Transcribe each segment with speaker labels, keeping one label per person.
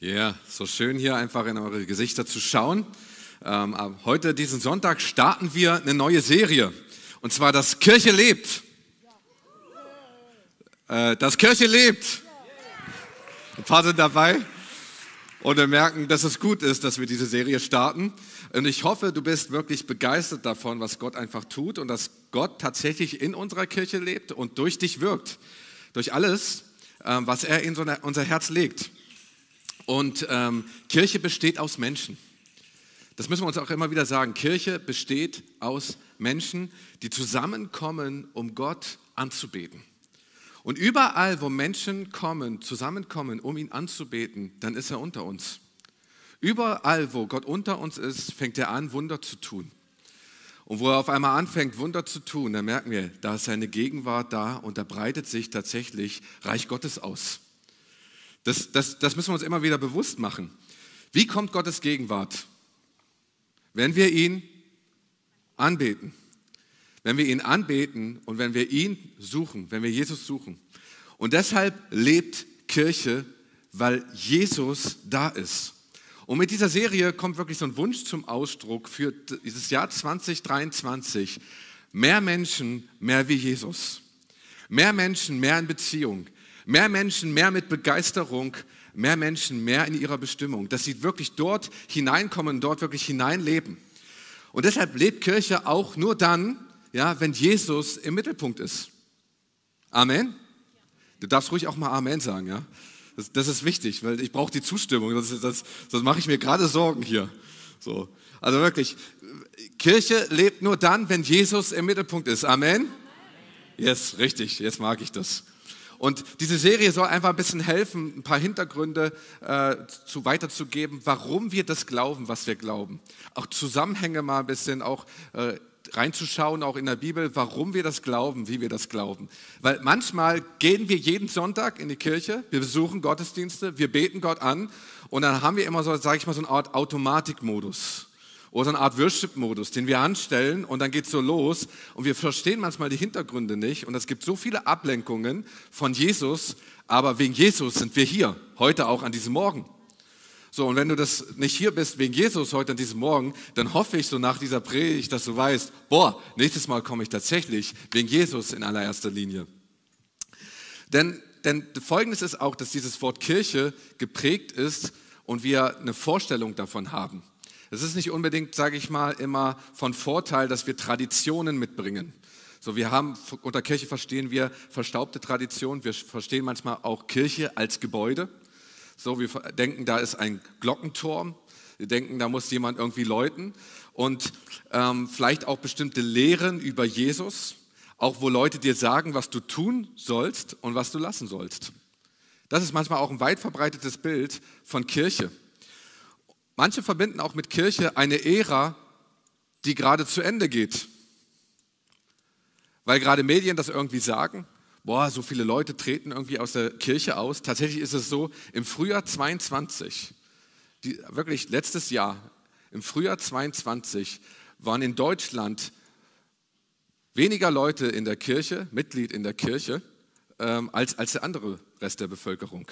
Speaker 1: Ja, yeah, so schön hier einfach in eure Gesichter zu schauen. Ähm, heute, diesen Sonntag, starten wir eine neue Serie. Und zwar das Kirche lebt. Äh, das Kirche lebt. Ein paar sind dabei. Und wir merken, dass es gut ist, dass wir diese Serie starten. Und ich hoffe, du bist wirklich begeistert davon, was Gott einfach tut und dass Gott tatsächlich in unserer Kirche lebt und durch dich wirkt. Durch alles, ähm, was er in unser Herz legt. Und ähm, Kirche besteht aus Menschen. Das müssen wir uns auch immer wieder sagen. Kirche besteht aus Menschen, die zusammenkommen, um Gott anzubeten. Und überall, wo Menschen kommen, zusammenkommen, um ihn anzubeten, dann ist er unter uns. Überall, wo Gott unter uns ist, fängt er an, Wunder zu tun. Und wo er auf einmal anfängt, Wunder zu tun, dann merken wir, da ist seine Gegenwart da und da breitet sich tatsächlich Reich Gottes aus. Das, das, das müssen wir uns immer wieder bewusst machen. Wie kommt Gottes Gegenwart? Wenn wir ihn anbeten. Wenn wir ihn anbeten und wenn wir ihn suchen, wenn wir Jesus suchen. Und deshalb lebt Kirche, weil Jesus da ist. Und mit dieser Serie kommt wirklich so ein Wunsch zum Ausdruck für dieses Jahr 2023. Mehr Menschen, mehr wie Jesus. Mehr Menschen, mehr in Beziehung. Mehr Menschen, mehr mit Begeisterung, mehr Menschen, mehr in ihrer Bestimmung, dass sie wirklich dort hineinkommen, dort wirklich hineinleben. Und deshalb lebt Kirche auch nur dann, ja, wenn Jesus im Mittelpunkt ist. Amen. Du darfst ruhig auch mal Amen sagen, ja. Das, das ist wichtig, weil ich brauche die Zustimmung, das, das, sonst mache ich mir gerade Sorgen hier. So. Also wirklich, Kirche lebt nur dann, wenn Jesus im Mittelpunkt ist. Amen. Yes, richtig, jetzt mag ich das. Und diese Serie soll einfach ein bisschen helfen, ein paar Hintergründe äh, zu weiterzugeben, warum wir das glauben, was wir glauben. Auch Zusammenhänge mal ein bisschen auch äh, reinzuschauen, auch in der Bibel, warum wir das glauben, wie wir das glauben. Weil manchmal gehen wir jeden Sonntag in die Kirche, wir besuchen Gottesdienste, wir beten Gott an und dann haben wir immer so, sage ich mal, so eine Art Automatikmodus oder eine Art Worship-Modus, den wir anstellen und dann geht es so los und wir verstehen manchmal die Hintergründe nicht und es gibt so viele Ablenkungen von Jesus, aber wegen Jesus sind wir hier, heute auch an diesem Morgen. So, und wenn du das nicht hier bist wegen Jesus heute an diesem Morgen, dann hoffe ich so nach dieser Predigt, dass du weißt, boah, nächstes Mal komme ich tatsächlich wegen Jesus in allererster Linie. Denn, denn folgendes ist auch, dass dieses Wort Kirche geprägt ist und wir eine Vorstellung davon haben. Es ist nicht unbedingt, sage ich mal, immer von Vorteil, dass wir Traditionen mitbringen. So, wir haben, unter Kirche verstehen wir verstaubte Traditionen, wir verstehen manchmal auch Kirche als Gebäude. So, wir denken, da ist ein Glockenturm, wir denken, da muss jemand irgendwie läuten und ähm, vielleicht auch bestimmte Lehren über Jesus, auch wo Leute dir sagen, was du tun sollst und was du lassen sollst. Das ist manchmal auch ein weit verbreitetes Bild von Kirche. Manche verbinden auch mit Kirche eine Ära, die gerade zu Ende geht. Weil gerade Medien das irgendwie sagen, boah, so viele Leute treten irgendwie aus der Kirche aus. Tatsächlich ist es so, im Frühjahr 22, die, wirklich letztes Jahr, im Frühjahr 22 waren in Deutschland weniger Leute in der Kirche, Mitglied in der Kirche, ähm, als, als der andere Rest der Bevölkerung.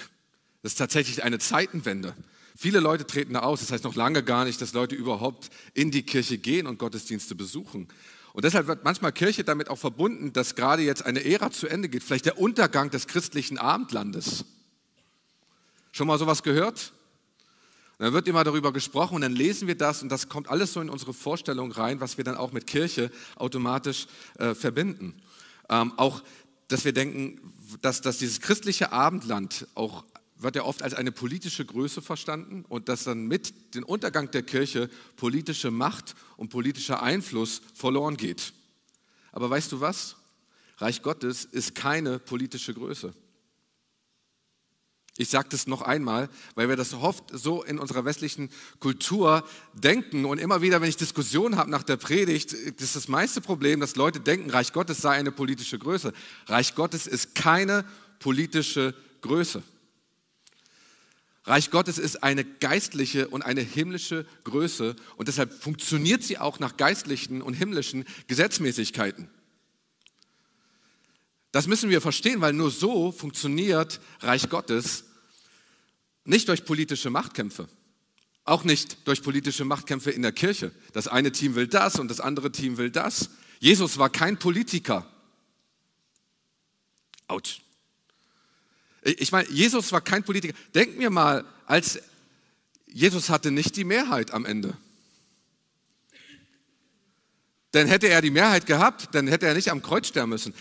Speaker 1: Das ist tatsächlich eine Zeitenwende. Viele Leute treten da aus. Das heißt noch lange gar nicht, dass Leute überhaupt in die Kirche gehen und Gottesdienste besuchen. Und deshalb wird manchmal Kirche damit auch verbunden, dass gerade jetzt eine Ära zu Ende geht, vielleicht der Untergang des christlichen Abendlandes. Schon mal sowas gehört? Und dann wird immer darüber gesprochen und dann lesen wir das und das kommt alles so in unsere Vorstellung rein, was wir dann auch mit Kirche automatisch äh, verbinden. Ähm, auch, dass wir denken, dass, dass dieses christliche Abendland auch wird ja oft als eine politische Größe verstanden und dass dann mit dem Untergang der Kirche politische Macht und politischer Einfluss verloren geht. Aber weißt du was? Reich Gottes ist keine politische Größe. Ich sage das noch einmal, weil wir das oft so in unserer westlichen Kultur denken und immer wieder, wenn ich Diskussionen habe nach der Predigt, ist das meiste Problem, dass Leute denken, Reich Gottes sei eine politische Größe. Reich Gottes ist keine politische Größe. Reich Gottes ist eine geistliche und eine himmlische Größe und deshalb funktioniert sie auch nach geistlichen und himmlischen Gesetzmäßigkeiten. Das müssen wir verstehen, weil nur so funktioniert Reich Gottes. Nicht durch politische Machtkämpfe. Auch nicht durch politische Machtkämpfe in der Kirche. Das eine Team will das und das andere Team will das. Jesus war kein Politiker. Autsch. Ich meine, Jesus war kein Politiker. Denken wir mal, als Jesus hatte nicht die Mehrheit am Ende. Denn hätte er die Mehrheit gehabt, dann hätte er nicht am Kreuz sterben müssen.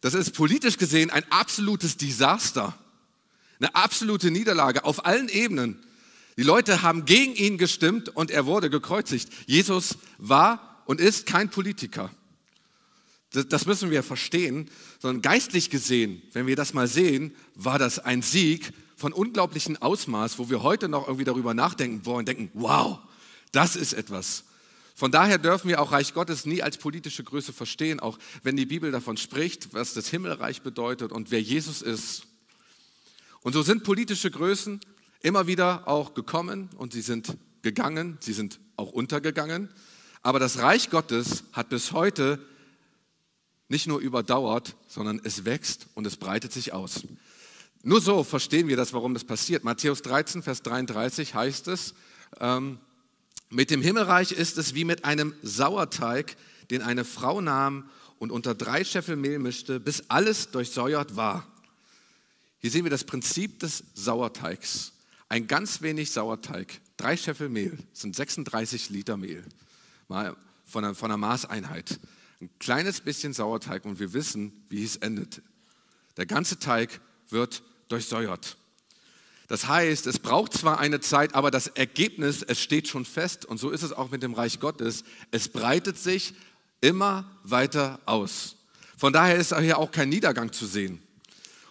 Speaker 1: Das ist politisch gesehen ein absolutes Desaster. Eine absolute Niederlage auf allen Ebenen. Die Leute haben gegen ihn gestimmt und er wurde gekreuzigt. Jesus war und ist kein Politiker. Das müssen wir verstehen, sondern geistlich gesehen, wenn wir das mal sehen, war das ein Sieg von unglaublichem Ausmaß, wo wir heute noch irgendwie darüber nachdenken wollen denken, wow, das ist etwas. Von daher dürfen wir auch Reich Gottes nie als politische Größe verstehen, auch wenn die Bibel davon spricht, was das Himmelreich bedeutet und wer Jesus ist. Und so sind politische Größen immer wieder auch gekommen und sie sind gegangen, sie sind auch untergegangen. Aber das Reich Gottes hat bis heute nicht nur überdauert, sondern es wächst und es breitet sich aus. Nur so verstehen wir das, warum das passiert. Matthäus 13, Vers 33 heißt es, ähm, mit dem Himmelreich ist es wie mit einem Sauerteig, den eine Frau nahm und unter drei Scheffel Mehl mischte, bis alles durchsäuert war. Hier sehen wir das Prinzip des Sauerteigs. Ein ganz wenig Sauerteig, drei Scheffel Mehl sind 36 Liter Mehl, mal von einer, von einer Maßeinheit. Ein kleines bisschen Sauerteig und wir wissen, wie es endet. Der ganze Teig wird durchsäuert. Das heißt, es braucht zwar eine Zeit, aber das Ergebnis, es steht schon fest. Und so ist es auch mit dem Reich Gottes. Es breitet sich immer weiter aus. Von daher ist hier auch kein Niedergang zu sehen.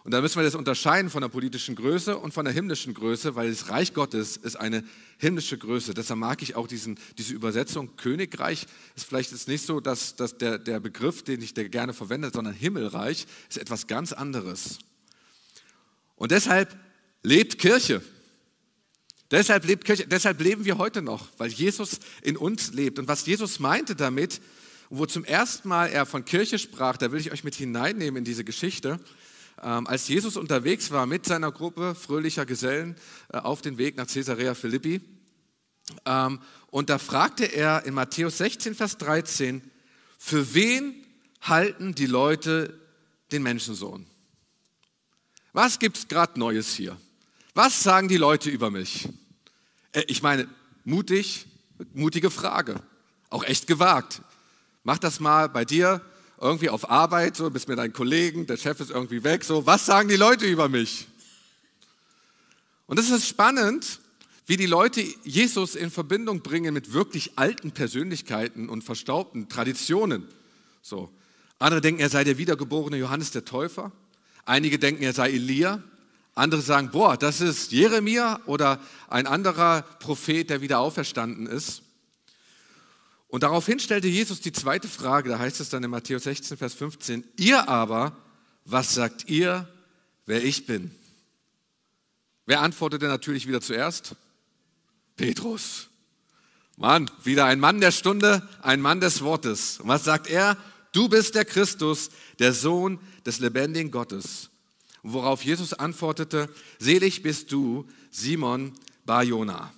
Speaker 1: Und da müssen wir das unterscheiden von der politischen Größe und von der himmlischen Größe, weil das Reich Gottes ist eine himmlische Größe. Deshalb mag ich auch diesen, diese Übersetzung. Königreich ist vielleicht jetzt nicht so dass, dass der, der Begriff, den ich gerne verwende, sondern Himmelreich ist etwas ganz anderes. Und deshalb lebt Kirche. Deshalb lebt Kirche, deshalb leben wir heute noch, weil Jesus in uns lebt. Und was Jesus meinte damit, wo zum ersten Mal er von Kirche sprach, da will ich euch mit hineinnehmen in diese Geschichte, als Jesus unterwegs war mit seiner Gruppe fröhlicher Gesellen äh, auf den Weg nach Caesarea Philippi. Ähm, und da fragte er in Matthäus 16, Vers 13, für wen halten die Leute den Menschensohn? Was gibt es gerade Neues hier? Was sagen die Leute über mich? Äh, ich meine, mutig, mutige Frage. Auch echt gewagt. Mach das mal bei dir irgendwie auf Arbeit, so bist mit deinen Kollegen, der Chef ist irgendwie weg, so, was sagen die Leute über mich? Und es ist spannend, wie die Leute Jesus in Verbindung bringen mit wirklich alten Persönlichkeiten und verstaubten Traditionen. So. Andere denken, er sei der wiedergeborene Johannes der Täufer. Einige denken, er sei Elia. Andere sagen, boah, das ist Jeremia oder ein anderer Prophet, der wieder auferstanden ist. Und daraufhin stellte Jesus die zweite Frage, da heißt es dann in Matthäus 16, Vers 15, ihr aber, was sagt ihr, wer ich bin? Wer antwortete natürlich wieder zuerst? Petrus. Mann, wieder ein Mann der Stunde, ein Mann des Wortes. Und was sagt er? Du bist der Christus, der Sohn des lebendigen Gottes. Und worauf Jesus antwortete, selig bist du, Simon Barjona.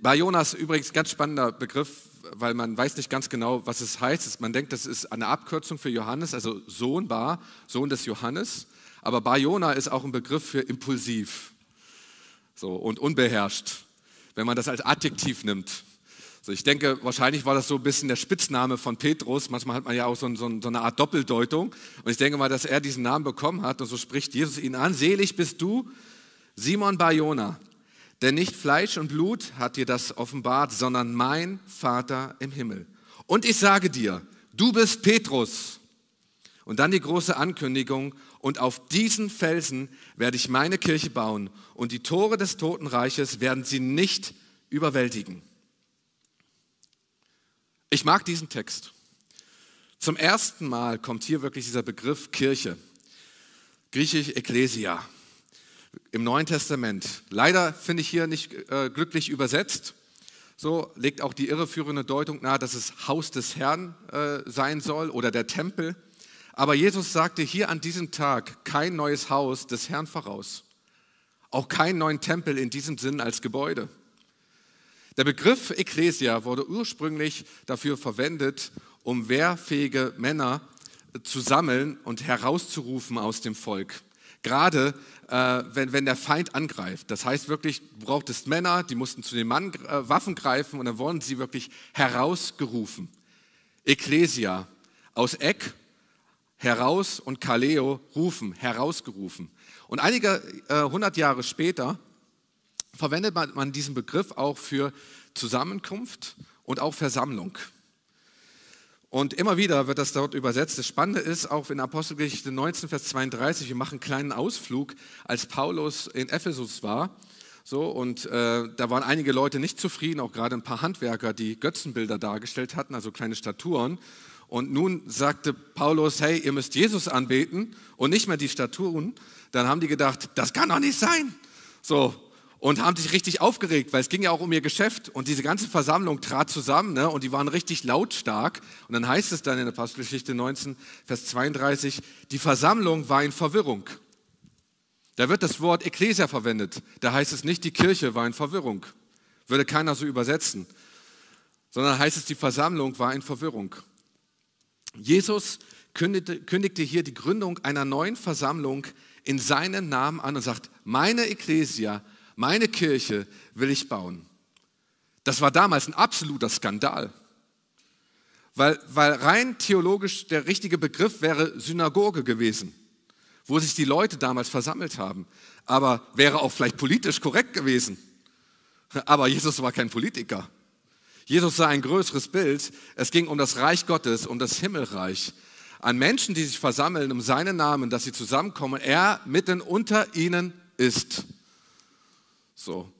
Speaker 1: Barjona ist übrigens ein ganz spannender Begriff, weil man weiß nicht ganz genau, was es heißt. Man denkt, das ist eine Abkürzung für Johannes, also Sohn Bar, Sohn des Johannes. Aber Barjona ist auch ein Begriff für impulsiv so, und unbeherrscht, wenn man das als Adjektiv nimmt. So, ich denke, wahrscheinlich war das so ein bisschen der Spitzname von Petrus. Manchmal hat man ja auch so, so, so, eine Art Doppeldeutung. Und ich denke mal, dass er diesen Namen bekommen hat. Und so spricht Jesus ihn an. Selig bist du, Simon Barjona. Denn nicht Fleisch und Blut hat dir das offenbart, sondern mein Vater im Himmel. Und ich sage dir, du bist Petrus. Und dann die große Ankündigung. Und auf diesen Felsen werde ich meine Kirche bauen. Und die Tore des Totenreiches werden sie nicht überwältigen. Ich mag diesen Text. Zum ersten Mal kommt hier wirklich dieser Begriff Kirche, griechisch Ekklesia, im Neuen Testament. Leider finde ich hier nicht äh, glücklich übersetzt. So legt auch die irreführende Deutung nahe, dass es Haus des Herrn äh, sein soll oder der Tempel. Aber Jesus sagte hier an diesem Tag kein neues Haus des Herrn voraus. auch keinen neuen Tempel in diesem Sinn als Gebäude. Der Begriff Ecclesia wurde ursprünglich dafür verwendet, um wehrfähige Männer zu sammeln und herauszurufen aus dem Volk. Gerade äh, wenn, wenn der Feind angreift. Das heißt wirklich, du brauchtest Männer, die mussten zu den Mann, äh, Waffen greifen und dann wurden sie wirklich herausgerufen. Ecclesia, aus Eck, heraus und Kaleo, rufen, herausgerufen. Und einige äh, hundert Jahre später verwendet man, man diesen Begriff auch für Zusammenkunft und auch Versammlung. Und immer wieder wird das dort übersetzt. Das Spannende ist auch in Apostelgeschichte 19, Vers 32, wir machen einen kleinen Ausflug, als Paulus in Ephesus war. So, und äh, da waren einige Leute nicht zufrieden, auch gerade ein paar Handwerker, die Götzenbilder dargestellt hatten, also kleine Statuen. Und nun sagte Paulus, hey, ihr müsst Jesus anbeten und nicht mehr die Statuen. Dann haben die gedacht, das kann doch nicht sein. So, und haben sich richtig aufgeregt, weil es ging ja auch um ihr Geschäft und diese ganze Versammlung trat zusammen ne, und die waren richtig lautstark. Und dann heißt es dann in der Apostelgeschichte 19, Vers 32, die Versammlung war in Verwirrung. Da wird das Wort Ekklesia verwendet. Da heißt es nicht, die Kirche war in Verwirrung. Würde keiner so übersetzen. Sondern heißt es, die Versammlung war in Verwirrung. Jesus kündigte, kündigte hier die Gründung einer neuen Versammlung in seinen Namen an und sagt, meine Ekklesia meine Kirche will ich bauen. Das war damals ein absoluter Skandal. Weil, weil rein theologisch der richtige Begriff wäre Synagoge gewesen, wo sich die Leute damals versammelt haben. Aber wäre auch vielleicht politisch korrekt gewesen. Aber Jesus war kein Politiker. Jesus sah ein größeres Bild. Es ging um das Reich Gottes, um das Himmelreich. An Menschen, die sich versammeln um seinen Namen, dass sie zusammenkommen. Er mitten unter ihnen ist. So.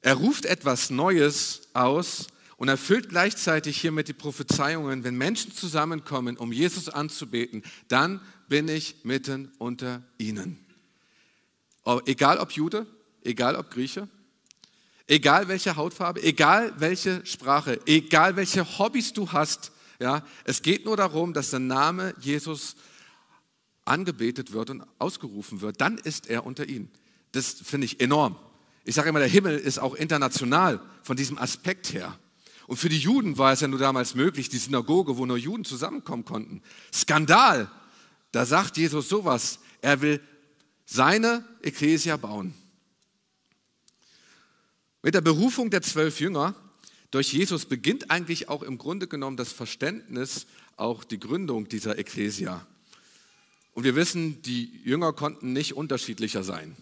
Speaker 1: Er ruft etwas Neues aus und erfüllt gleichzeitig hiermit die Prophezeiungen, wenn Menschen zusammenkommen, um Jesus anzubeten, dann bin ich mitten unter ihnen. Egal ob Jude, egal ob Grieche, egal welche Hautfarbe, egal welche Sprache, egal welche Hobbys du hast, ja, es geht nur darum, dass der Name Jesus angebetet wird und ausgerufen wird, dann ist er unter ihnen. Das finde ich enorm. Ich sage immer, der Himmel ist auch international von diesem Aspekt her. Und für die Juden war es ja nur damals möglich, die Synagoge, wo nur Juden zusammenkommen konnten. Skandal! Da sagt Jesus sowas. Er will seine Ekklesia bauen. Mit der Berufung der zwölf Jünger durch Jesus beginnt eigentlich auch im Grunde genommen das Verständnis, auch die Gründung dieser Ekklesia. Und wir wissen, die Jünger konnten nicht unterschiedlicher sein.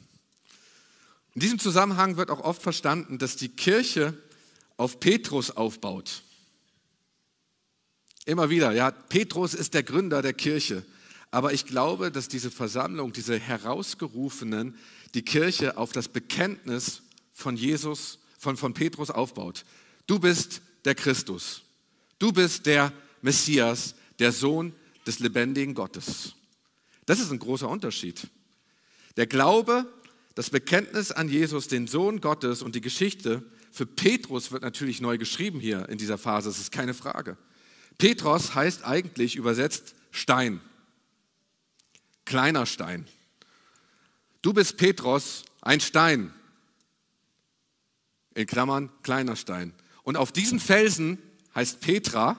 Speaker 1: In diesem Zusammenhang wird auch oft verstanden, dass die Kirche auf Petrus aufbaut. Immer wieder, ja, Petrus ist der Gründer der Kirche. Aber ich glaube, dass diese Versammlung, diese Herausgerufenen, die Kirche auf das Bekenntnis von Jesus, von, von Petrus aufbaut. Du bist der Christus. Du bist der Messias, der Sohn des lebendigen Gottes. Das ist ein großer Unterschied. Der Glaube das Bekenntnis an Jesus, den Sohn Gottes und die Geschichte für Petrus wird natürlich neu geschrieben hier in dieser Phase, das ist keine Frage. Petros heißt eigentlich übersetzt Stein, kleiner Stein. Du bist Petros, ein Stein, in Klammern kleiner Stein. Und auf diesen Felsen heißt Petra,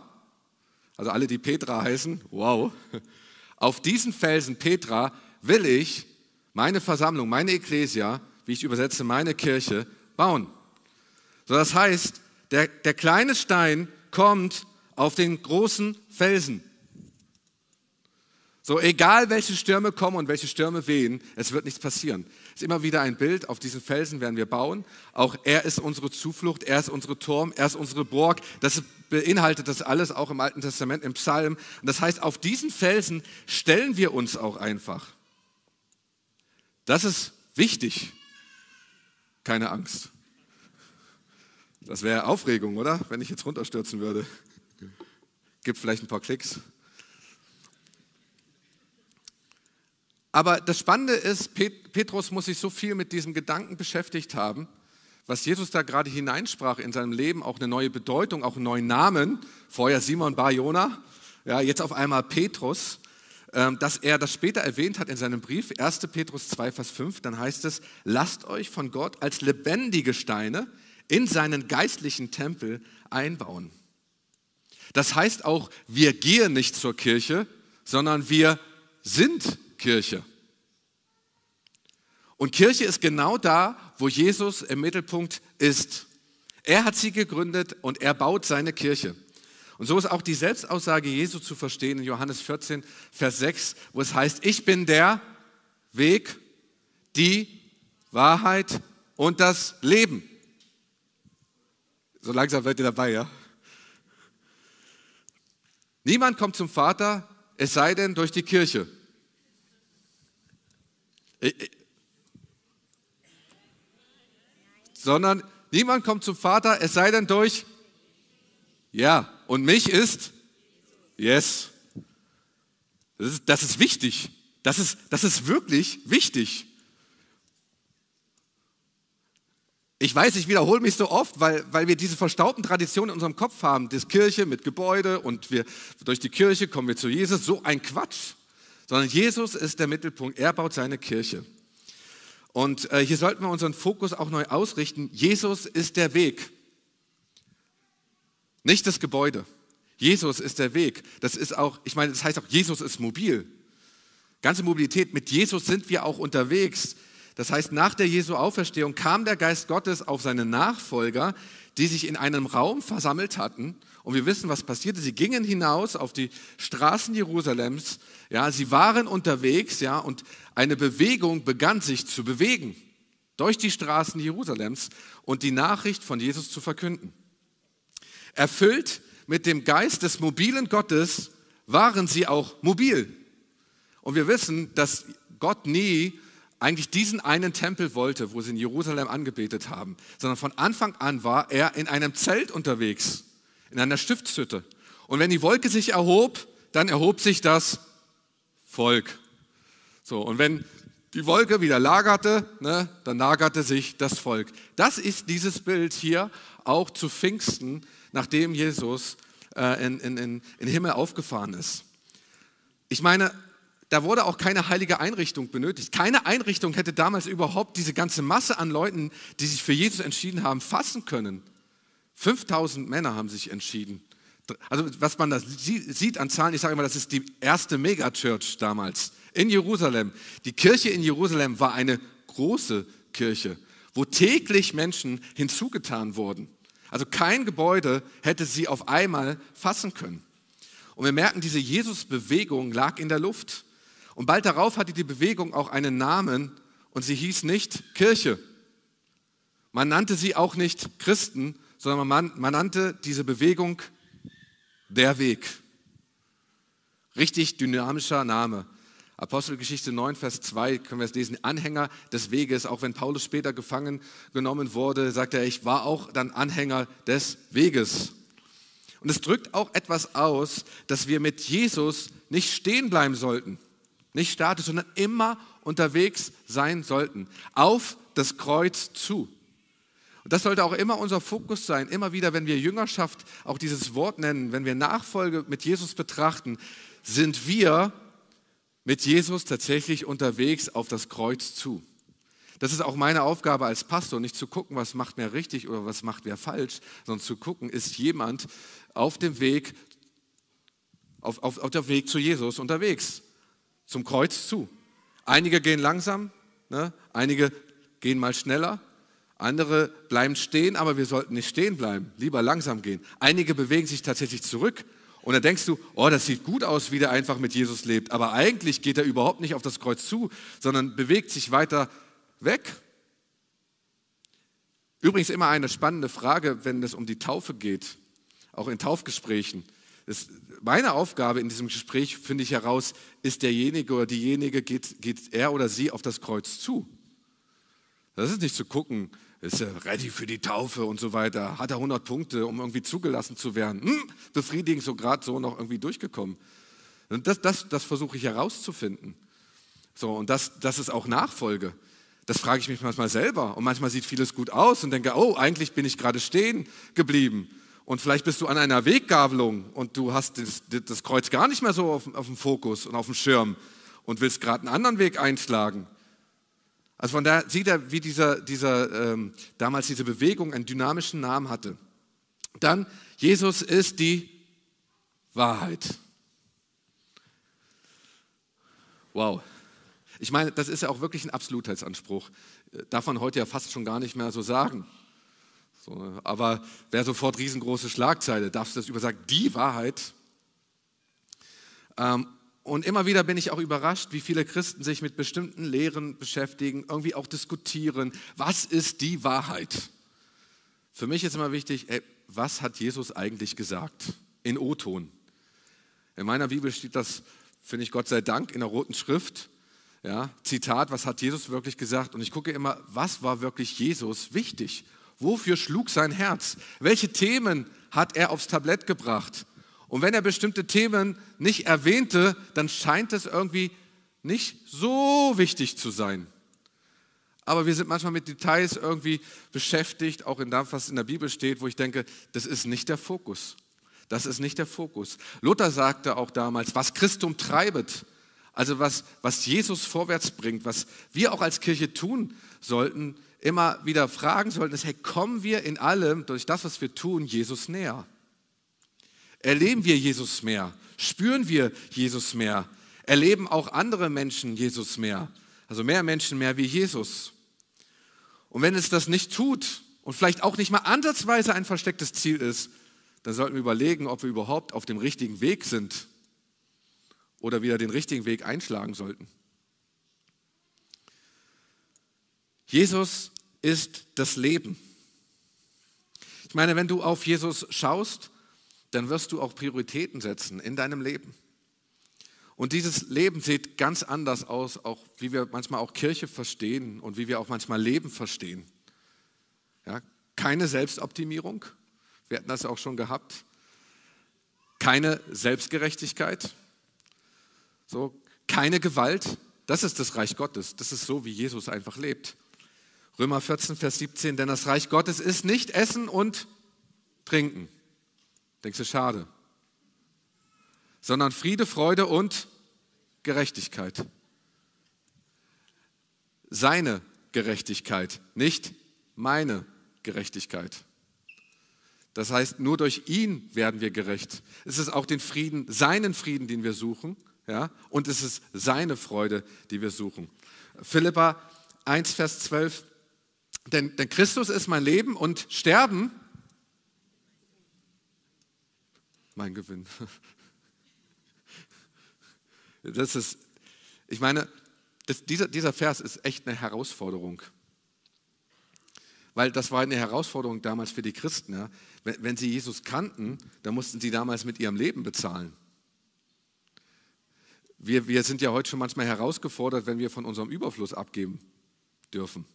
Speaker 1: also alle, die Petra heißen, wow, auf diesen Felsen Petra will ich meine Versammlung, meine Ekklesia, wie ich übersetze, meine Kirche, bauen. So, das heißt, der, der kleine Stein kommt auf den großen Felsen. So, egal welche Stürme kommen und welche Stürme wehen, es wird nichts passieren. Es ist immer wieder ein Bild, auf diesen Felsen werden wir bauen. Auch er ist unsere Zuflucht, er ist unsere Turm, er ist unsere Burg. Das beinhaltet das alles auch im Alten Testament, im Psalm. Und das heißt, auf diesen Felsen stellen wir uns auch einfach. Das ist wichtig. Keine Angst. Das wäre Aufregung, oder? Wenn ich jetzt runterstürzen würde. Gibt vielleicht ein paar Klicks. Aber das Spannende ist, Petrus muss sich so viel mit diesem Gedanken beschäftigt haben, was Jesus da gerade hineinsprach in seinem Leben, auch eine neue Bedeutung, auch einen neuen Namen. Vorher Simon Bar Jona, ja, jetzt auf einmal Petrus. Ähm, dass er das später erwähnt hat in seinem Brief, 1. Petrus 2, Vers 5, dann heißt es, lasst euch von Gott als lebendige Steine in seinen geistlichen Tempel einbauen. Das heißt auch, wir gehen nicht zur Kirche, sondern wir sind Kirche. Und Kirche ist genau da, wo Jesus im Mittelpunkt ist. Er hat sie gegründet und er baut seine Kirche. Und so ist auch die Selbstaussage Jesu zu verstehen in Johannes 14, Vers 6, wo es heißt, ich bin der Weg, die Wahrheit und das Leben. So langsam seid ihr dabei, ja? Niemand kommt zum Vater, es sei denn durch die Kirche. Sondern niemand kommt zum Vater, es sei denn durch. Ja, und mich ist. Yes. Das ist, das ist wichtig. Das ist, das ist wirklich wichtig. Ich weiß, ich wiederhole mich so oft, weil, weil wir diese verstaubten Traditionen in unserem Kopf haben. Das Kirche mit Gebäude und wir, durch die Kirche kommen wir zu Jesus. So ein Quatsch. Sondern Jesus ist der Mittelpunkt. Er baut seine Kirche. Und äh, hier sollten wir unseren Fokus auch neu ausrichten. Jesus ist der Weg. Nicht das Gebäude. Jesus ist der Weg. Das ist auch, ich meine, das heißt auch, Jesus ist mobil. Ganze Mobilität. Mit Jesus sind wir auch unterwegs. Das heißt, nach der Jesu Auferstehung kam der Geist Gottes auf seine Nachfolger, die sich in einem Raum versammelt hatten. Und wir wissen, was passierte. Sie gingen hinaus auf die Straßen Jerusalems. Ja, sie waren unterwegs, ja, und eine Bewegung begann sich zu bewegen durch die Straßen Jerusalems und die Nachricht von Jesus zu verkünden. Erfüllt mit dem Geist des mobilen Gottes waren sie auch mobil. Und wir wissen, dass Gott nie eigentlich diesen einen Tempel wollte, wo sie in Jerusalem angebetet haben, sondern von Anfang an war er in einem Zelt unterwegs, in einer Stiftshütte. Und wenn die Wolke sich erhob, dann erhob sich das Volk. So, und wenn die Wolke wieder lagerte, ne, dann lagerte sich das Volk. Das ist dieses Bild hier auch zu Pfingsten, nachdem Jesus äh, in, in, in, in Himmel aufgefahren ist. Ich meine, da wurde auch keine heilige Einrichtung benötigt. Keine Einrichtung hätte damals überhaupt diese ganze Masse an Leuten, die sich für Jesus entschieden haben, fassen können. 5000 Männer haben sich entschieden. Also was man da sieht an Zahlen, ich sage immer, das ist die erste Megachurch damals in Jerusalem. Die Kirche in Jerusalem war eine große Kirche, wo täglich Menschen hinzugetan wurden. Also kein Gebäude hätte sie auf einmal fassen können. Und wir merken, diese Jesus-Bewegung lag in der Luft. Und bald darauf hatte die Bewegung auch einen Namen und sie hieß nicht Kirche. Man nannte sie auch nicht Christen, sondern man, man nannte diese Bewegung der Weg. Richtig dynamischer Name. Apostelgeschichte 9, Vers 2 können wir es lesen, Anhänger des Weges. Auch wenn Paulus später gefangen genommen wurde, sagt er, ich war auch dann Anhänger des Weges. Und es drückt auch etwas aus, dass wir mit Jesus nicht stehen bleiben sollten. Nicht statisch, sondern immer unterwegs sein sollten. Auf das Kreuz zu. Und das sollte auch immer unser Fokus sein. Immer wieder, wenn wir Jüngerschaft auch dieses Wort nennen, wenn wir Nachfolge mit Jesus betrachten, sind wir mit Jesus tatsächlich unterwegs auf das Kreuz zu. Das ist auch meine Aufgabe als Pastor, nicht zu gucken, was macht mir richtig oder was macht wer falsch, sondern zu gucken, ist jemand auf dem Weg, auf, auf, auf der Weg zu Jesus unterwegs zum Kreuz zu. Einige gehen langsam, ne? einige gehen mal schneller, andere bleiben stehen, aber wir sollten nicht stehen bleiben, lieber langsam gehen. Einige bewegen sich tatsächlich zurück und dann denkst du, oh, das sieht gut aus, wie der einfach mit Jesus lebt, aber eigentlich geht er überhaupt nicht auf das Kreuz zu, sondern bewegt sich weiter weg. Übrigens immer eine spannende Frage, wenn es um die Taufe geht, auch in Taufgesprächen. Das, meine Aufgabe in diesem Gespräch finde ich heraus, ist derjenige oder diejenige, geht, geht er oder sie auf das Kreuz zu. Das ist nicht zu gucken, ist er ready für die Taufe und so weiter, hat er 100 Punkte, um irgendwie zugelassen zu werden, hm, befriedigend so gerade so noch irgendwie durchgekommen. Und das, das, das versuche ich herauszufinden. So, und das, das ist auch Nachfolge. Das frage ich mich manchmal selber. Und manchmal sieht vieles gut aus und denke, oh, eigentlich bin ich gerade stehen geblieben. Und vielleicht bist du an einer Weggabelung und du hast das, das Kreuz gar nicht mehr so auf, auf dem Fokus und auf dem Schirm und willst gerade einen anderen Weg einschlagen. Also von daher sieht er, wie dieser, dieser ähm, damals diese Bewegung einen dynamischen Namen hatte. Dann, Jesus ist die Wahrheit. Wow. Ich meine, das ist ja auch wirklich ein Absolutheitsanspruch. Darf man heute ja fast schon gar nicht mehr so sagen. So, aber wer sofort riesengroße Schlagzeile, darfst du das übersagen? Die Wahrheit. Ähm, und immer wieder bin ich auch überrascht, wie viele Christen sich mit bestimmten Lehren beschäftigen, irgendwie auch diskutieren. Was ist die Wahrheit? Für mich ist immer wichtig, ey, was hat Jesus eigentlich gesagt? In O-Ton. In meiner Bibel steht das, finde ich Gott sei Dank, in der roten Schrift. Ja, Zitat, was hat Jesus wirklich gesagt? Und ich gucke immer, was war wirklich Jesus wichtig? Wofür schlug sein Herz? Welche Themen hat er aufs Tablett gebracht? Und wenn er bestimmte Themen nicht erwähnte, dann scheint es irgendwie nicht so wichtig zu sein. Aber wir sind manchmal mit Details irgendwie beschäftigt, auch in dem, was in der Bibel steht, wo ich denke, das ist nicht der Fokus. Das ist nicht der Fokus. Luther sagte auch damals, was Christum treibet, also was, was Jesus vorwärts bringt, was wir auch als Kirche tun sollten, immer wieder fragen sollten, ist, hey, kommen wir in allem durch das, was wir tun, Jesus näher? Erleben wir Jesus mehr? Spüren wir Jesus mehr? Erleben auch andere Menschen Jesus mehr? Also mehr Menschen mehr wie Jesus. Und wenn es das nicht tut und vielleicht auch nicht mal ansatzweise ein verstecktes Ziel ist, dann sollten wir überlegen, ob wir überhaupt auf dem richtigen Weg sind oder wieder den richtigen Weg einschlagen sollten. Jesus ist das Leben. Ich meine, wenn du auf Jesus schaust, dann wirst du auch Prioritäten setzen in deinem Leben. Und dieses Leben sieht ganz anders aus, auch wie wir manchmal auch Kirche verstehen und wie wir auch manchmal Leben verstehen. Ja, keine Selbstoptimierung, wir hatten das auch schon gehabt. Keine Selbstgerechtigkeit, so, keine Gewalt. Das ist das Reich Gottes. Das ist so, wie Jesus einfach lebt. Römer 14, Vers 17, denn das Reich Gottes ist nicht Essen und Trinken. Denkst du, schade. Sondern Friede, Freude und Gerechtigkeit. Seine Gerechtigkeit, nicht meine Gerechtigkeit. Das heißt, nur durch ihn werden wir gerecht. Es ist auch den Frieden, seinen Frieden, den wir suchen, ja, und es ist seine Freude, die wir suchen. Philippa 1, Vers 12 denn, denn Christus ist mein Leben und Sterben mein Gewinn. Das ist, ich meine, das, dieser, dieser Vers ist echt eine Herausforderung. Weil das war eine Herausforderung damals für die Christen. Ja. Wenn, wenn sie Jesus kannten, dann mussten sie damals mit ihrem Leben bezahlen. Wir, wir sind ja heute schon manchmal herausgefordert, wenn wir von unserem Überfluss abgeben dürfen.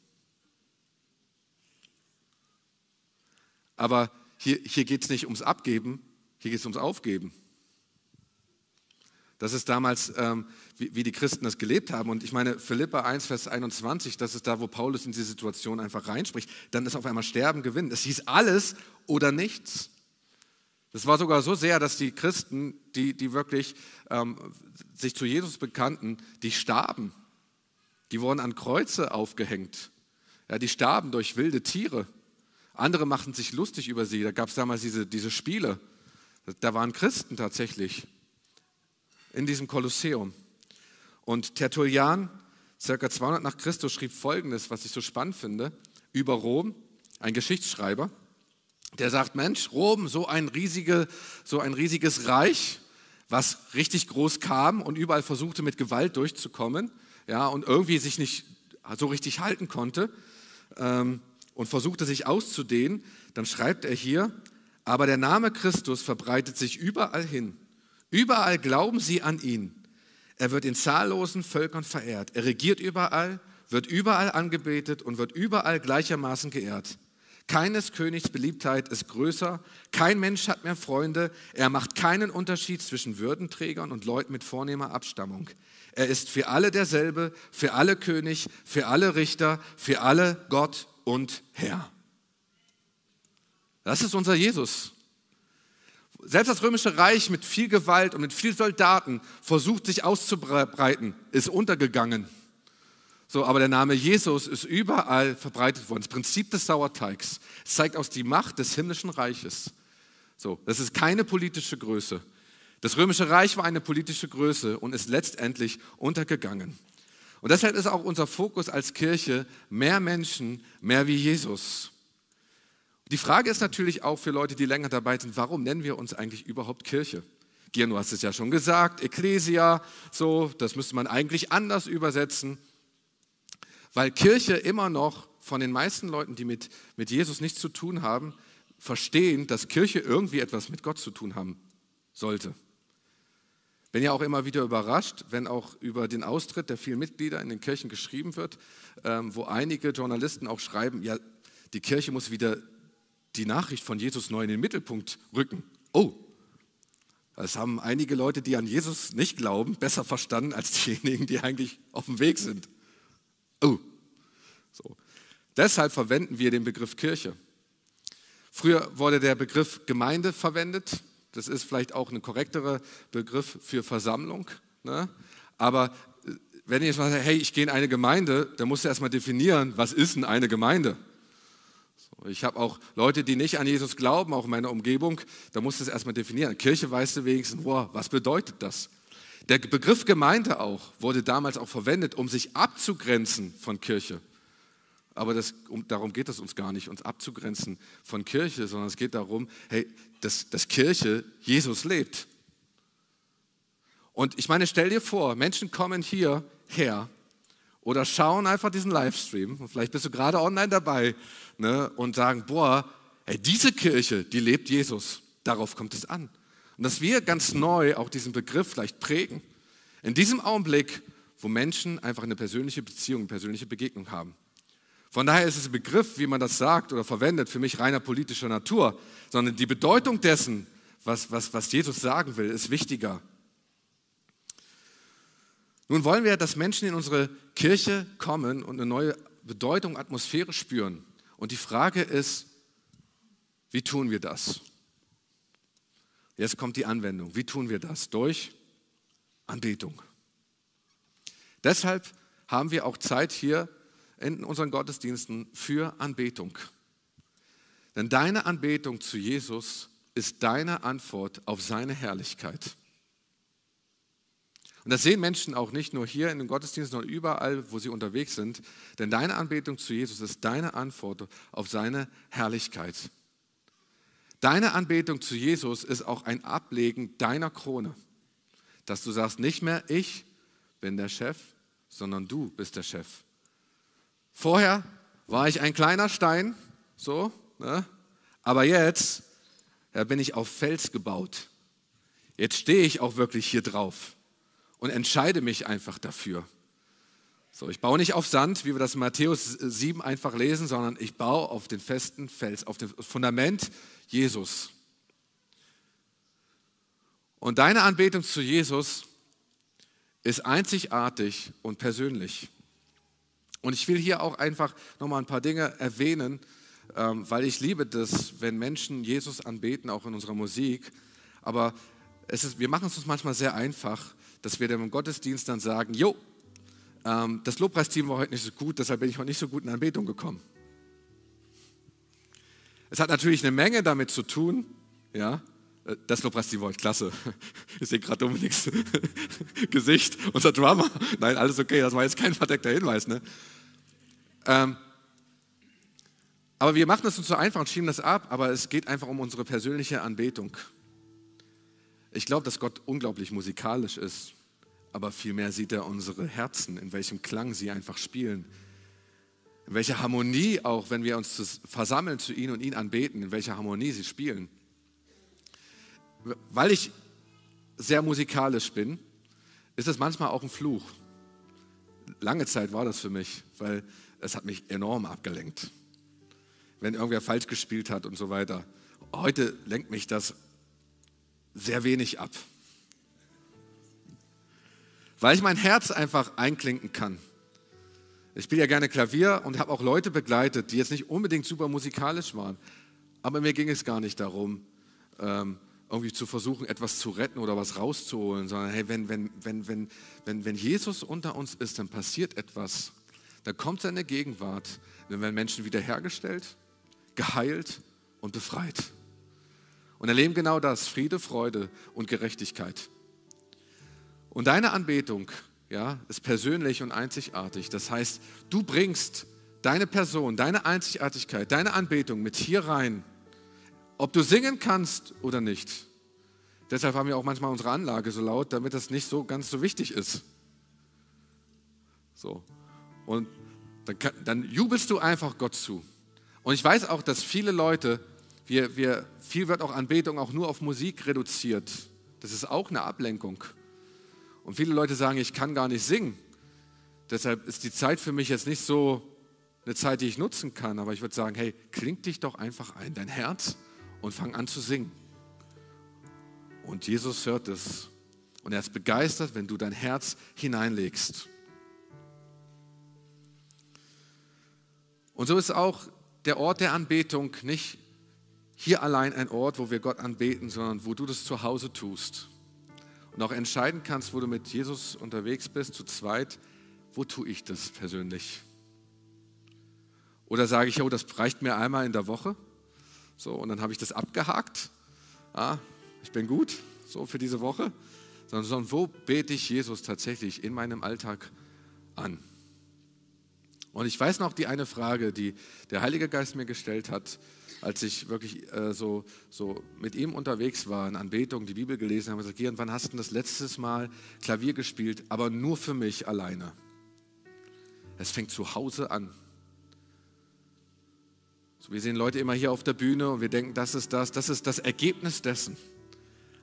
Speaker 1: Aber hier, hier geht es nicht ums Abgeben, hier geht es ums Aufgeben. Das ist damals, ähm, wie, wie, die Christen das gelebt haben. Und ich meine, Philippa 1, Vers 21, das ist da, wo Paulus in die Situation einfach reinspricht. Dann ist auf einmal Sterben, Gewinnen. Es hieß alles oder nichts. Das war sogar so sehr, dass die Christen, die, die wirklich ähm, sich zu Jesus bekannten, die starben. Die wurden an Kreuze aufgehängt. Ja, die starben durch wilde Tiere. Andere machten sich lustig über sie. Da gab es damals diese, diese Spiele. Da waren Christen tatsächlich in diesem Kolosseum. Und Tertullian, circa 200 nach Christus, schrieb Folgendes, was ich so spannend finde, über Rom, ein Geschichtsschreiber. Der sagt, Mensch, Rom, so ein, riesige, so ein riesiges Reich, was richtig groß kam und überall versuchte, mit Gewalt durchzukommen ja, und irgendwie sich nicht so richtig halten konnte. Ähm, und versuchte sich auszudehnen, dann schreibt er hier, aber der Name Christus verbreitet sich überall hin. Überall glauben sie an ihn. Er wird in zahllosen Völkern verehrt. Er regiert überall, wird überall angebetet und wird überall gleichermaßen geehrt. Keines Königs Beliebtheit ist größer, kein Mensch hat mehr Freunde, er macht keinen Unterschied zwischen Würdenträgern und Leuten mit vornehmer Abstammung. Er ist für alle derselbe, für alle König, für alle Richter, für alle Gott und Herr. Das ist unser Jesus. Selbst das römische Reich mit viel Gewalt und mit viel Soldaten versucht sich auszubreiten, ist untergegangen. So, aber der Name Jesus ist überall verbreitet worden. Das Prinzip des Sauerteigs zeigt aus die Macht des himmlischen Reiches. So, das ist keine politische Größe. Das römische Reich war eine politische Größe und ist letztendlich untergegangen. Und deshalb ist auch unser Fokus als Kirche mehr Menschen, mehr wie Jesus. Die Frage ist natürlich auch für Leute, die länger dabei sind, warum nennen wir uns eigentlich überhaupt Kirche? Gier, du hast es ja schon gesagt, Ecclesia, so, das müsste man eigentlich anders übersetzen, weil Kirche immer noch von den meisten Leuten, die mit, mit Jesus nichts zu tun haben, verstehen, dass Kirche irgendwie etwas mit Gott zu tun haben sollte. Bin ja auch immer wieder überrascht, wenn auch über den Austritt der vielen Mitglieder in den Kirchen geschrieben wird, ähm, wo einige Journalisten auch schreiben, ja, die Kirche muss wieder die Nachricht von Jesus neu in den Mittelpunkt rücken. Oh, das haben einige Leute, die an Jesus nicht glauben, besser verstanden als diejenigen, die eigentlich auf dem Weg sind. Oh, so. Deshalb verwenden wir den Begriff Kirche. Früher wurde der Begriff Gemeinde verwendet. Das ist vielleicht auch ein korrekterer Begriff für Versammlung. Ne? Aber äh, wenn ich jetzt mal sage, hey, ich gehe in eine Gemeinde, dann musst du erstmal definieren, was ist denn eine Gemeinde? Ich habe auch Leute, die nicht an Jesus glauben, auch in meiner Umgebung, da musst du es erstmal definieren. Kirche weißt du wenigstens, wow, was bedeutet das? Der Begriff Gemeinde auch wurde damals auch verwendet, um sich abzugrenzen von Kirche. Aber das, um, darum geht es uns gar nicht, uns abzugrenzen von Kirche, sondern es geht darum, hey, dass, dass Kirche Jesus lebt. Und ich meine, stell dir vor, Menschen kommen hierher oder schauen einfach diesen Livestream, und vielleicht bist du gerade online dabei, ne, und sagen, boah, hey, diese Kirche, die lebt Jesus. Darauf kommt es an. Und dass wir ganz neu auch diesen Begriff vielleicht prägen. In diesem Augenblick, wo Menschen einfach eine persönliche Beziehung, eine persönliche Begegnung haben. Von daher ist es ein Begriff, wie man das sagt oder verwendet, für mich reiner politischer Natur, sondern die Bedeutung dessen, was, was, was Jesus sagen will, ist wichtiger. Nun wollen wir, dass Menschen in unsere Kirche kommen und eine neue Bedeutung, Atmosphäre spüren. Und die Frage ist, wie tun wir das? Jetzt kommt die Anwendung. Wie tun wir das? Durch Anbetung. Deshalb haben wir auch Zeit hier in unseren Gottesdiensten für Anbetung. Denn deine Anbetung zu Jesus ist deine Antwort auf seine Herrlichkeit. Und das sehen Menschen auch nicht nur hier in den Gottesdiensten, sondern überall, wo sie unterwegs sind. Denn deine Anbetung zu Jesus ist deine Antwort auf seine Herrlichkeit. Deine Anbetung zu Jesus ist auch ein Ablegen deiner Krone. Dass du sagst, nicht mehr ich bin der Chef, sondern du bist der Chef. Vorher war ich ein kleiner Stein, so, ne? aber jetzt ja, bin ich auf Fels gebaut. Jetzt stehe ich auch wirklich hier drauf und entscheide mich einfach dafür. So, ich baue nicht auf Sand, wie wir das in Matthäus 7 einfach lesen, sondern ich baue auf den festen Fels, auf dem Fundament Jesus. Und deine Anbetung zu Jesus ist einzigartig und persönlich. Und ich will hier auch einfach nochmal ein paar Dinge erwähnen, ähm, weil ich liebe das, wenn Menschen Jesus anbeten, auch in unserer Musik. Aber es ist, wir machen es uns manchmal sehr einfach, dass wir dann im Gottesdienst dann sagen, jo, ähm, das Lobpreisteam war heute nicht so gut, deshalb bin ich heute nicht so gut in Anbetung gekommen. Es hat natürlich eine Menge damit zu tun, ja, äh, das Lobpreisteam war heute klasse. Ich sehe gerade Dominiks Gesicht, unser Drummer. Nein, alles okay, das war jetzt kein verdeckter Hinweis. Ne? Ähm, aber wir machen das uns so einfach und schieben das ab, aber es geht einfach um unsere persönliche Anbetung. Ich glaube, dass Gott unglaublich musikalisch ist, aber vielmehr sieht er unsere Herzen, in welchem Klang sie einfach spielen. In welcher Harmonie auch, wenn wir uns versammeln zu ihm und ihn anbeten, in welcher Harmonie sie spielen. Weil ich sehr musikalisch bin, ist es manchmal auch ein Fluch. Lange Zeit war das für mich, weil es hat mich enorm abgelenkt. Wenn irgendwer falsch gespielt hat und so weiter. Heute lenkt mich das sehr wenig ab. Weil ich mein Herz einfach einklinken kann. Ich spiele ja gerne Klavier und habe auch Leute begleitet, die jetzt nicht unbedingt super musikalisch waren. Aber mir ging es gar nicht darum, ähm, irgendwie zu versuchen, etwas zu retten oder was rauszuholen, sondern hey, wenn, wenn, wenn, wenn, wenn, wenn Jesus unter uns ist, dann passiert etwas. Dann kommt seine Gegenwart, dann werden Menschen wiederhergestellt, geheilt und befreit. Und erleben genau das, Friede, Freude und Gerechtigkeit. Und deine Anbetung ja, ist persönlich und einzigartig. Das heißt, du bringst deine Person, deine Einzigartigkeit, deine Anbetung mit hier rein, ob du singen kannst oder nicht. Deshalb haben wir auch manchmal unsere Anlage so laut, damit das nicht so ganz so wichtig ist. So. Und dann, dann jubelst du einfach Gott zu. Und ich weiß auch, dass viele Leute, wir, wir, viel wird auch Anbetung auch nur auf Musik reduziert. Das ist auch eine Ablenkung. Und viele Leute sagen, ich kann gar nicht singen. Deshalb ist die Zeit für mich jetzt nicht so eine Zeit, die ich nutzen kann. Aber ich würde sagen, hey, kling dich doch einfach ein, dein Herz, und fang an zu singen. Und Jesus hört es. Und er ist begeistert, wenn du dein Herz hineinlegst. Und so ist auch der Ort der Anbetung nicht hier allein ein Ort, wo wir Gott anbeten, sondern wo du das zu Hause tust. Und auch entscheiden kannst, wo du mit Jesus unterwegs bist, zu zweit, wo tue ich das persönlich? Oder sage ich, oh, das reicht mir einmal in der Woche? So, und dann habe ich das abgehakt. Ah, ich bin gut, so für diese Woche. Sondern, sondern wo bete ich Jesus tatsächlich in meinem Alltag an? Und ich weiß noch die eine Frage, die der Heilige Geist mir gestellt hat, als ich wirklich äh, so, so mit ihm unterwegs war, in Anbetung, die Bibel gelesen habe. Gesagt, wann hast du das letztes Mal Klavier gespielt, aber nur für mich alleine? Es fängt zu Hause an. So, wir sehen Leute immer hier auf der Bühne und wir denken, das ist das, das ist das Ergebnis dessen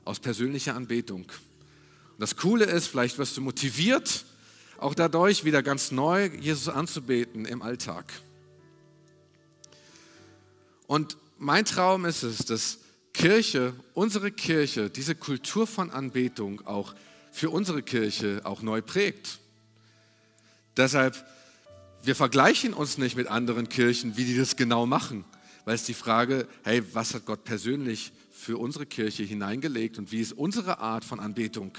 Speaker 1: aus persönlicher Anbetung. Und das Coole ist, vielleicht wirst du motiviert, auch dadurch wieder ganz neu Jesus anzubeten im Alltag. Und mein Traum ist es, dass Kirche, unsere Kirche, diese Kultur von Anbetung auch für unsere Kirche auch neu prägt. Deshalb wir vergleichen uns nicht mit anderen Kirchen, wie die das genau machen, weil es die Frage, hey, was hat Gott persönlich für unsere Kirche hineingelegt und wie ist unsere Art von Anbetung?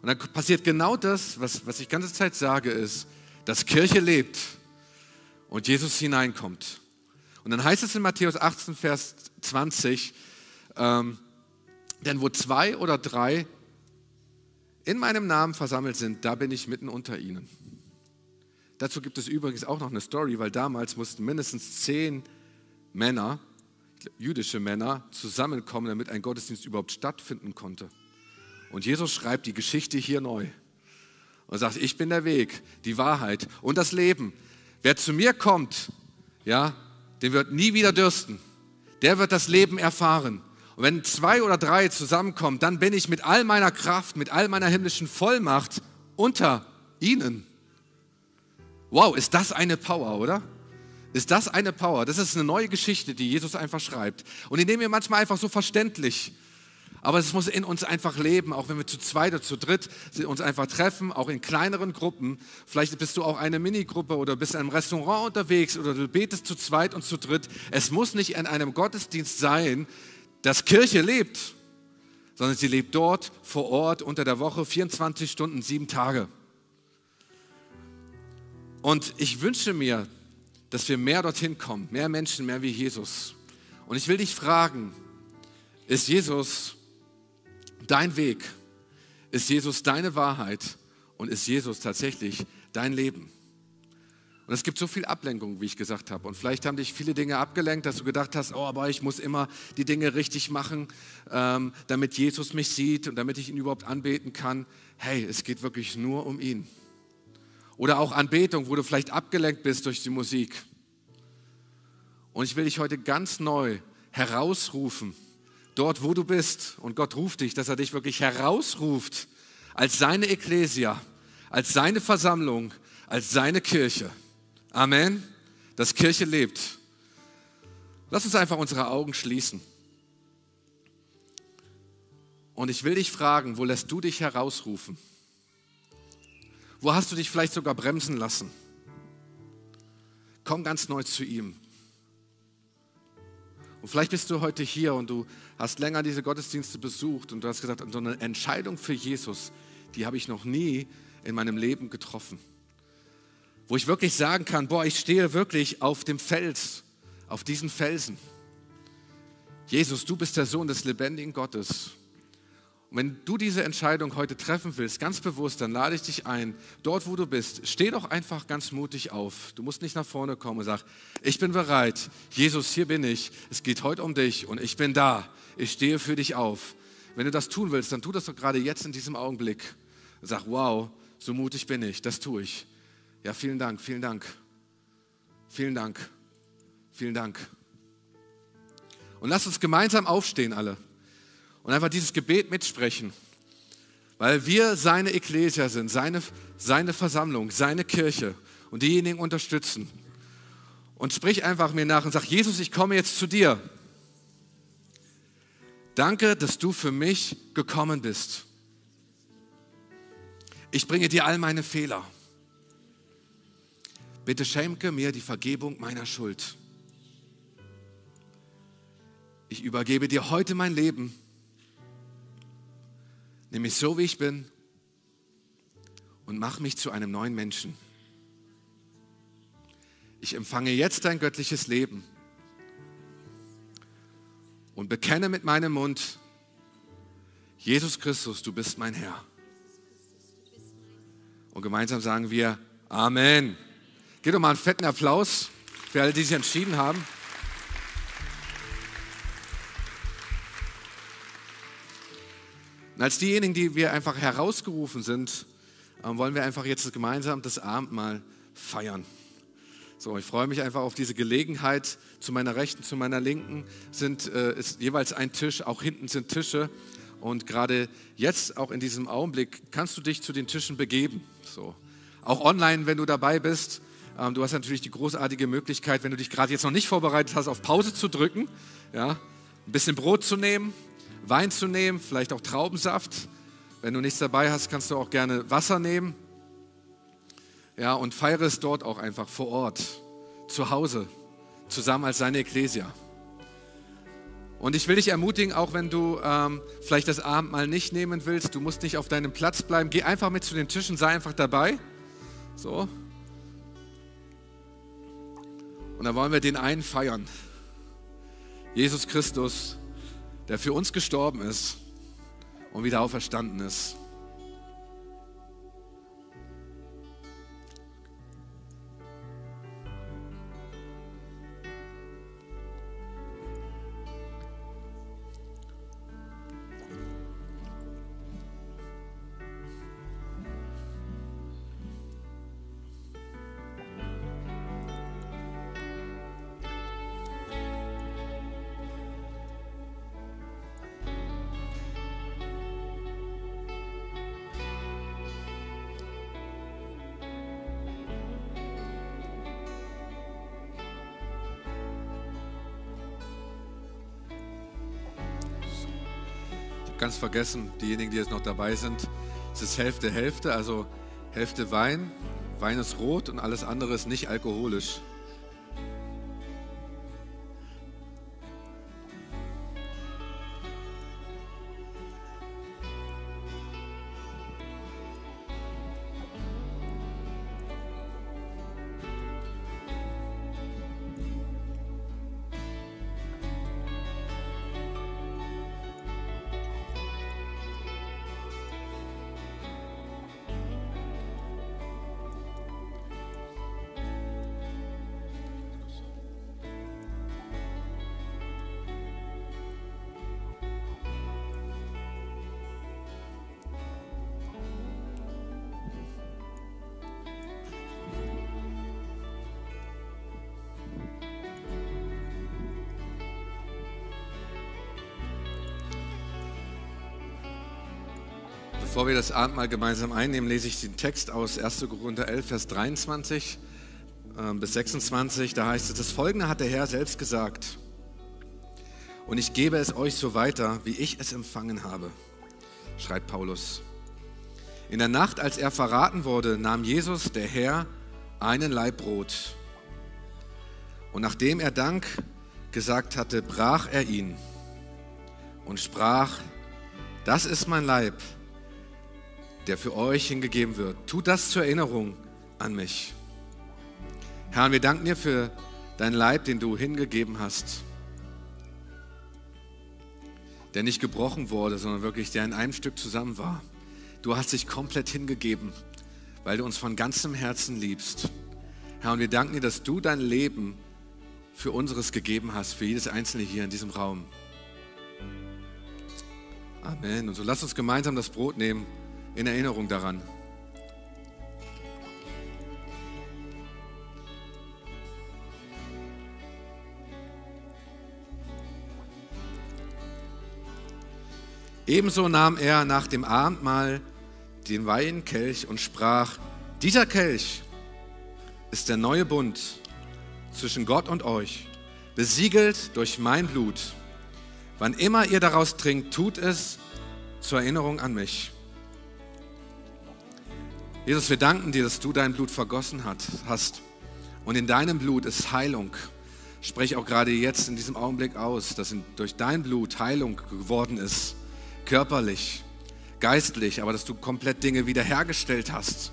Speaker 1: Und dann passiert genau das, was, was ich ganze Zeit sage, ist, dass Kirche lebt und Jesus hineinkommt. Und dann heißt es in Matthäus 18, Vers 20, ähm, denn wo zwei oder drei in meinem Namen versammelt sind, da bin ich mitten unter ihnen. Dazu gibt es übrigens auch noch eine Story, weil damals mussten mindestens zehn Männer, jüdische Männer, zusammenkommen, damit ein Gottesdienst überhaupt stattfinden konnte. Und Jesus schreibt die Geschichte hier neu und sagt, ich bin der Weg, die Wahrheit und das Leben. Wer zu mir kommt, ja, den wird nie wieder dürsten. Der wird das Leben erfahren. Und wenn zwei oder drei zusammenkommen, dann bin ich mit all meiner Kraft, mit all meiner himmlischen Vollmacht unter ihnen. Wow, ist das eine Power, oder? Ist das eine Power? Das ist eine neue Geschichte, die Jesus einfach schreibt. Und die nehmen wir manchmal einfach so verständlich. Aber es muss in uns einfach leben, auch wenn wir zu zweit oder zu dritt uns einfach treffen, auch in kleineren Gruppen. Vielleicht bist du auch eine Minigruppe oder bist in einem Restaurant unterwegs oder du betest zu zweit und zu dritt. Es muss nicht in einem Gottesdienst sein, dass Kirche lebt, sondern sie lebt dort vor Ort unter der Woche 24 Stunden, sieben Tage. Und ich wünsche mir, dass wir mehr dorthin kommen, mehr Menschen, mehr wie Jesus. Und ich will dich fragen, ist Jesus dein Weg? Ist Jesus deine Wahrheit? Und ist Jesus tatsächlich dein Leben? Und es gibt so viel Ablenkung, wie ich gesagt habe. Und vielleicht haben dich viele Dinge abgelenkt, dass du gedacht hast, oh, aber ich muss immer die Dinge richtig machen, ähm, damit Jesus mich sieht und damit ich ihn überhaupt anbeten kann. Hey, es geht wirklich nur um ihn. Oder auch Anbetung, wo du vielleicht abgelenkt bist durch die Musik. Und ich will dich heute ganz neu herausrufen, dort wo du bist. Und Gott ruft dich, dass er dich wirklich herausruft als seine Ekklesia, als seine Versammlung, als seine Kirche. Amen. Dass Kirche lebt. Lass uns einfach unsere Augen schließen. Und ich will dich fragen, wo lässt du dich herausrufen? Wo hast du dich vielleicht sogar bremsen lassen? Komm ganz neu zu ihm. Und vielleicht bist du heute hier und du hast länger diese Gottesdienste besucht und du hast gesagt, so eine Entscheidung für Jesus, die habe ich noch nie in meinem Leben getroffen. Wo ich wirklich sagen kann, boah, ich stehe wirklich auf dem Fels, auf diesen Felsen. Jesus, du bist der Sohn des lebendigen Gottes. Und wenn du diese Entscheidung heute treffen willst, ganz bewusst, dann lade ich dich ein, dort wo du bist, steh doch einfach ganz mutig auf. Du musst nicht nach vorne kommen und sag, ich bin bereit, Jesus, hier bin ich, es geht heute um dich und ich bin da, ich stehe für dich auf. Wenn du das tun willst, dann tu das doch gerade jetzt in diesem Augenblick. Und sag, wow, so mutig bin ich, das tue ich. Ja, vielen Dank, vielen Dank, vielen Dank, vielen Dank. Und lass uns gemeinsam aufstehen alle und einfach dieses Gebet mitsprechen. Weil wir seine Ekklesia sind, seine, seine Versammlung, seine Kirche und diejenigen unterstützen. Und sprich einfach mir nach und sag, Jesus, ich komme jetzt zu dir. Danke, dass du für mich gekommen bist. Ich bringe dir all meine Fehler. Bitte schenke mir die Vergebung meiner Schuld. Ich übergebe dir heute mein Leben Nimm mich so, wie ich bin und mach mich zu einem neuen Menschen. Ich empfange jetzt dein göttliches Leben und bekenne mit meinem Mund, Jesus Christus, du bist mein Herr. Und gemeinsam sagen wir Amen. Gib doch mal einen fetten Applaus für alle, die sich entschieden haben. Und als diejenigen, die wir einfach herausgerufen sind, ähm, wollen wir einfach jetzt gemeinsam das Abendmahl feiern. So, ich freue mich einfach auf diese Gelegenheit. Zu meiner Rechten, zu meiner Linken sind, äh, ist jeweils ein Tisch, auch hinten sind Tische. Und gerade jetzt, auch in diesem Augenblick, kannst du dich zu den Tischen begeben. So. Auch online, wenn du dabei bist. Ähm, du hast natürlich die großartige Möglichkeit, wenn du dich gerade jetzt noch nicht vorbereitet hast, auf Pause zu drücken, ja, ein bisschen Brot zu nehmen, Wein zu nehmen, vielleicht auch Traubensaft. Wenn du nichts dabei hast, kannst du auch gerne Wasser nehmen. Ja, und feiere es dort auch einfach vor Ort, zu Hause, zusammen als seine Ekklesia. Und ich will dich ermutigen, auch wenn du ähm, vielleicht das Abendmahl nicht nehmen willst, du musst nicht auf deinem Platz bleiben, geh einfach mit zu den Tischen, sei einfach dabei. So. Und dann wollen wir den einen feiern. Jesus Christus, der für uns gestorben ist und wieder auferstanden ist. Vergessen, diejenigen, die jetzt noch dabei sind, es ist Hälfte, Hälfte, also Hälfte Wein, Wein ist rot und alles andere ist nicht alkoholisch. Bevor wir das Abendmahl gemeinsam einnehmen, lese ich den Text aus 1. Korinther 11, Vers 23 äh, bis 26. Da heißt es, das Folgende hat der Herr selbst gesagt. Und ich gebe es euch so weiter, wie ich es empfangen habe, schreibt Paulus. In der Nacht, als er verraten wurde, nahm Jesus, der Herr, einen Laib Brot. Und nachdem er Dank gesagt hatte, brach er ihn und sprach, das ist mein Leib, der für euch hingegeben wird. Tut das zur Erinnerung an mich. Herr, wir danken dir für deinen Leib, den du hingegeben hast, der nicht gebrochen wurde, sondern wirklich, der in einem Stück zusammen war. Du hast dich komplett hingegeben, weil du uns von ganzem Herzen liebst. Herr, und wir danken dir, dass du dein Leben für unseres gegeben hast, für jedes Einzelne hier in diesem Raum. Amen. Und so lass uns gemeinsam das Brot nehmen in Erinnerung daran. Ebenso nahm er nach dem Abendmahl den Weinkelch und sprach, dieser Kelch ist der neue Bund zwischen Gott und euch, besiegelt durch mein Blut. Wann immer ihr daraus trinkt, tut es zur Erinnerung an mich. Jesus, wir danken dir, dass du dein Blut vergossen hast. Und in deinem Blut ist Heilung. Sprech auch gerade jetzt in diesem Augenblick aus, dass durch dein Blut Heilung geworden ist. Körperlich, geistlich, aber dass du komplett Dinge wiederhergestellt hast.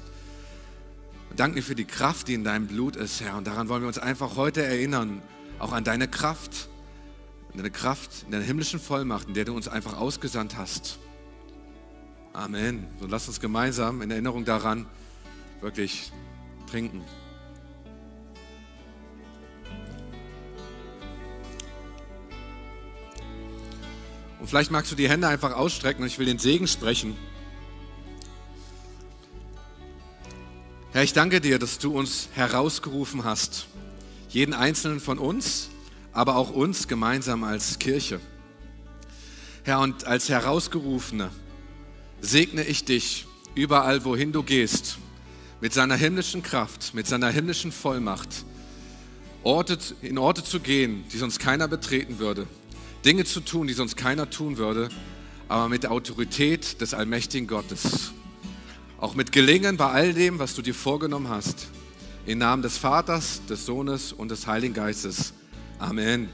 Speaker 1: Danke dir für die Kraft, die in deinem Blut ist, Herr. Und daran wollen wir uns einfach heute erinnern, auch an deine Kraft deine Kraft, in deiner himmlischen Vollmacht, in der du uns einfach ausgesandt hast. Amen. So lass uns gemeinsam in Erinnerung daran wirklich trinken. Und vielleicht magst du die Hände einfach ausstrecken und ich will den Segen sprechen. Herr, ich danke dir, dass du uns herausgerufen hast, jeden einzelnen von uns aber auch uns gemeinsam als Kirche. Herr, und als Herausgerufene segne ich dich überall, wohin du gehst, mit seiner himmlischen Kraft, mit seiner himmlischen Vollmacht, Orte, in Orte zu gehen, die sonst keiner betreten würde, Dinge zu tun, die sonst keiner tun würde, aber mit der Autorität des allmächtigen Gottes. Auch mit Gelingen bei all dem, was du dir vorgenommen hast. Im Namen des Vaters, des Sohnes und des Heiligen Geistes. Amen.